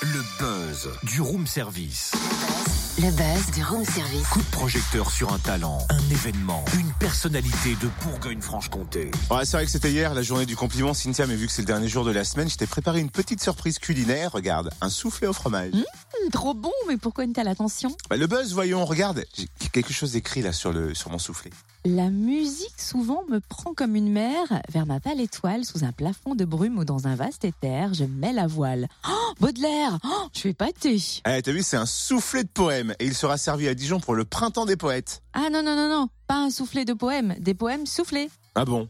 Le buzz du room service. Le buzz du room service. Coup de projecteur sur un talent, un événement, une personnalité de Bourgogne-Franche-Comté. Ouais, c'est vrai que c'était hier, la journée du compliment, Cynthia, mais vu que c'est le dernier jour de la semaine, je t'ai préparé une petite surprise culinaire. Regarde, un soufflé au fromage. Mmh, trop bon, mais pourquoi une telle attention? Bah, le buzz, voyons, regarde, j'ai quelque chose écrit là sur le sur mon soufflé. La musique souvent me prend comme une mer vers ma pâle étoile sous un plafond de brume ou dans un vaste éther, je mets la voile. Oh, Baudelaire, oh, je suis pâté. Eh, t'as vu, c'est un soufflé de poème et il sera servi à Dijon pour le printemps des poètes. Ah non, non, non, non, pas un soufflé de poèmes, des poèmes soufflés. Ah bon?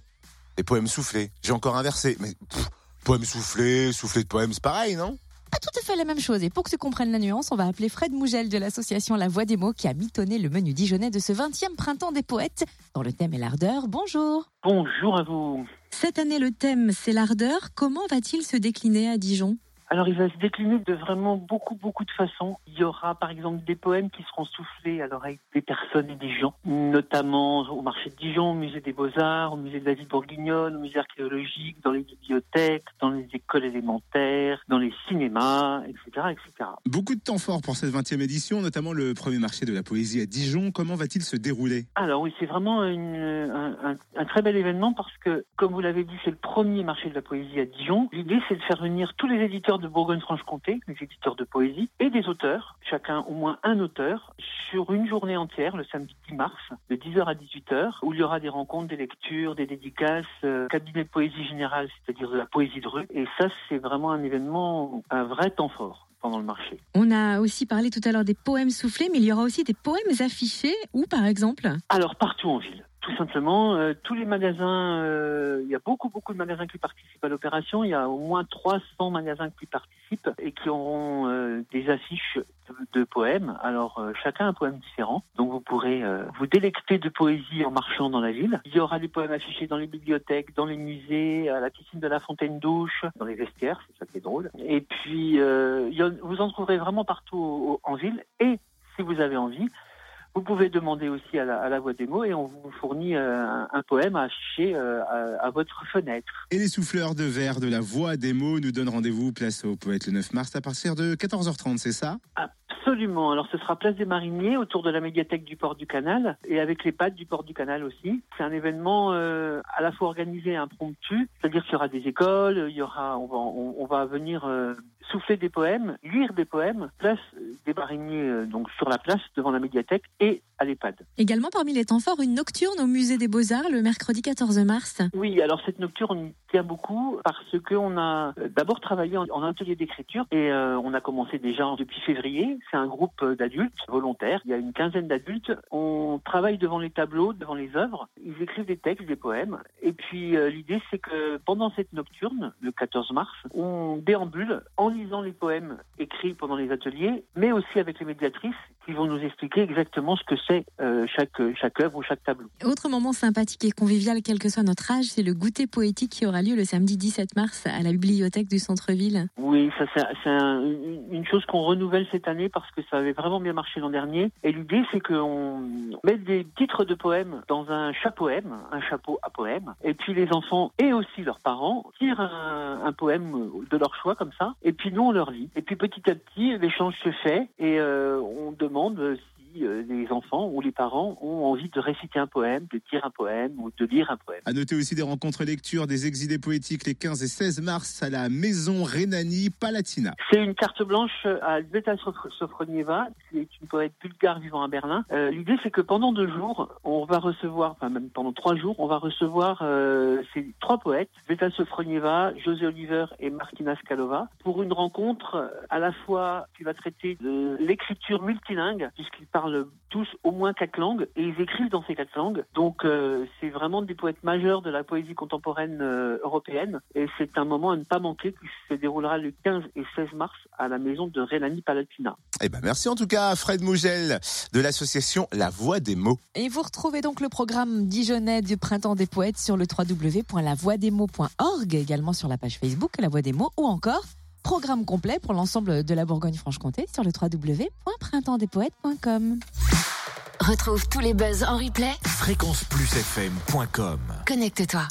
Des poèmes soufflés. J'ai encore inversé, mais pff, poème soufflé, soufflé de poème, c'est pareil, non? Pas tout à fait la même chose. Et pour que tu comprennes la nuance, on va appeler Fred Mougel de l'association La Voix des mots qui a mitonné le menu dijonnais de ce 20e printemps des poètes, dont le thème est l'ardeur. Bonjour. Bonjour à vous. Cette année, le thème, c'est l'ardeur. Comment va-t-il se décliner à Dijon? Alors il va se décliner de vraiment beaucoup beaucoup de façons. Il y aura par exemple des poèmes qui seront soufflés à l'oreille des personnes et des gens, notamment au marché de Dijon, au musée des Beaux-Arts, au musée de la ville bourguignonne, au musée archéologique, dans les bibliothèques, dans les écoles élémentaires, dans les cinémas, etc. etc. Beaucoup de temps fort pour cette 20e édition, notamment le premier marché de la poésie à Dijon. Comment va-t-il se dérouler? Alors oui, c'est vraiment une, un, un- un très bel événement parce que, comme vous l'avez dit, c'est le premier marché de la poésie à Dijon. L'idée, c'est de faire venir tous les éditeurs de Bourgogne-Franche-Comté, les éditeurs de poésie, et des auteurs, chacun au moins un auteur, sur une journée entière, le samedi 10 mars, de 10h à 18h, où il y aura des rencontres, des lectures, des dédicaces, euh, cabinet de poésie générale, c'est-à-dire de la poésie de rue. Et ça, c'est vraiment un événement, un vrai temps fort pendant le marché. On a aussi parlé tout à l'heure des poèmes soufflés, mais il y aura aussi des poèmes affichés. Où, par exemple? Alors partout en ville. Tout simplement, euh, tous les magasins, euh, il y a beaucoup beaucoup de magasins qui participent à l'opération. Il y a au moins 300 magasins qui participent et qui auront euh, des affiches de, poèmes. Alors euh, chacun un poème différent. Donc vous pourrez euh, vous délecter de poésie en marchant dans la ville. Il y aura des poèmes affichés dans les bibliothèques, dans les musées, à la piscine de la Fontaine d'Ouche, dans les vestiaires, c'est ça qui est drôle. Et puis euh, il y vous en trouverez vraiment partout en ville. Et si vous avez envie, vous pouvez demander aussi à la, à la voix des mots et on vous fournit euh, un, un poème à afficher euh, à, à votre fenêtre. Et les souffleurs de verre de la voix des mots nous donnent rendez-vous place au poète le 9 mars à partir de 14h30, c'est ça? Absolument. Alors ce sera place des Mariniers autour de la médiathèque du port du Canal et avec les pattes du port du Canal aussi. C'est un événement euh, à la fois organisé et impromptu, c'est-à-dire qu'il y aura des écoles, il y aura, on va, on, on va venir euh, souffler des poèmes, lire des poèmes, place des euh, donc sur la place devant la médiathèque et à l'EHPAD. Également parmi les temps forts, une nocturne au musée des Beaux-Arts le mercredi 14 mars. Oui, alors cette nocturne, tient beaucoup parce que on a euh, d'abord travaillé en, atelier d'écriture et euh, on a commencé déjà depuis février. C'est un groupe euh, d'adultes volontaires. Il y a une quinzaine d'adultes. On travaille devant les tableaux, devant les œuvres. Ils écrivent des textes, des poèmes. Et puis euh, l'idée, c'est que pendant cette nocturne, le 14 mars, on déambule en lisant les poèmes écrits pendant les ateliers, mais aussi avec les médiatrices qui vont nous expliquer exactement ce que c'est euh, chaque chaque œuvre ou chaque tableau. Autre moment sympathique et convivial, quel que soit notre âge, c'est le goûter poétique qui aura lieu le samedi 17 mars à la bibliothèque du centre-ville. Oui, ça c'est c'est un- une chose qu'on renouvelle cette année parce que ça avait vraiment bien marché l'an dernier. Et l'idée c'est qu'on met des titres de poèmes dans un chapeau-poème, un chapeau à poème. Et puis les enfants et aussi leurs parents tirent un, un poème de leur choix comme ça. Et puis nous on leur lit. Et puis petit à petit l'échange se fait et euh, on demande demande euh, si euh, les enfants ou les parents ont envie de réciter un poème, de dire un poème ou de lire un poème. À noter aussi des rencontres lecture, des exilés poétiques les 15 et 16 mars à la maison Rhénanie Palatina. C'est une carte blanche à Sofr- Sofronieva, qui est une poète bulgare vivant à Berlin. Euh, L'idée, c'est que pendant deux jours, on va recevoir, enfin même pendant trois jours, on va recevoir euh, ces trois poètes, Elzbieta Sofronieva, José Oliver et Martina Skalova, pour une rencontre euh, à la fois qui va traiter de l'écriture multilingue, puisqu'ils parlent tous au moins quatre langues, et ils écrivent dans ces quatre langues. Donc euh, c'est vraiment des poètes majeurs de la poésie contemporaine euh, européenne, et c'est un moment à ne pas manquer qui se déroulera le 15 et 16 mars à la maison de Renani Palatina. Eh ben merci en tout cas à Fred Mougel de l'association La Voix des mots. Et vous retrouvez donc le programme dijonnais du Printemps des Poètes sur le www.lavoixdesmots.org, également sur la page Facebook La Voix des Mots, ou encore programme complet pour l'ensemble de la Bourgogne-Franche-Comté sur le www.printempsdespoètes.com. Retrouve tous les buzz en replay. Fréquenceplusfm.com Connecte-toi.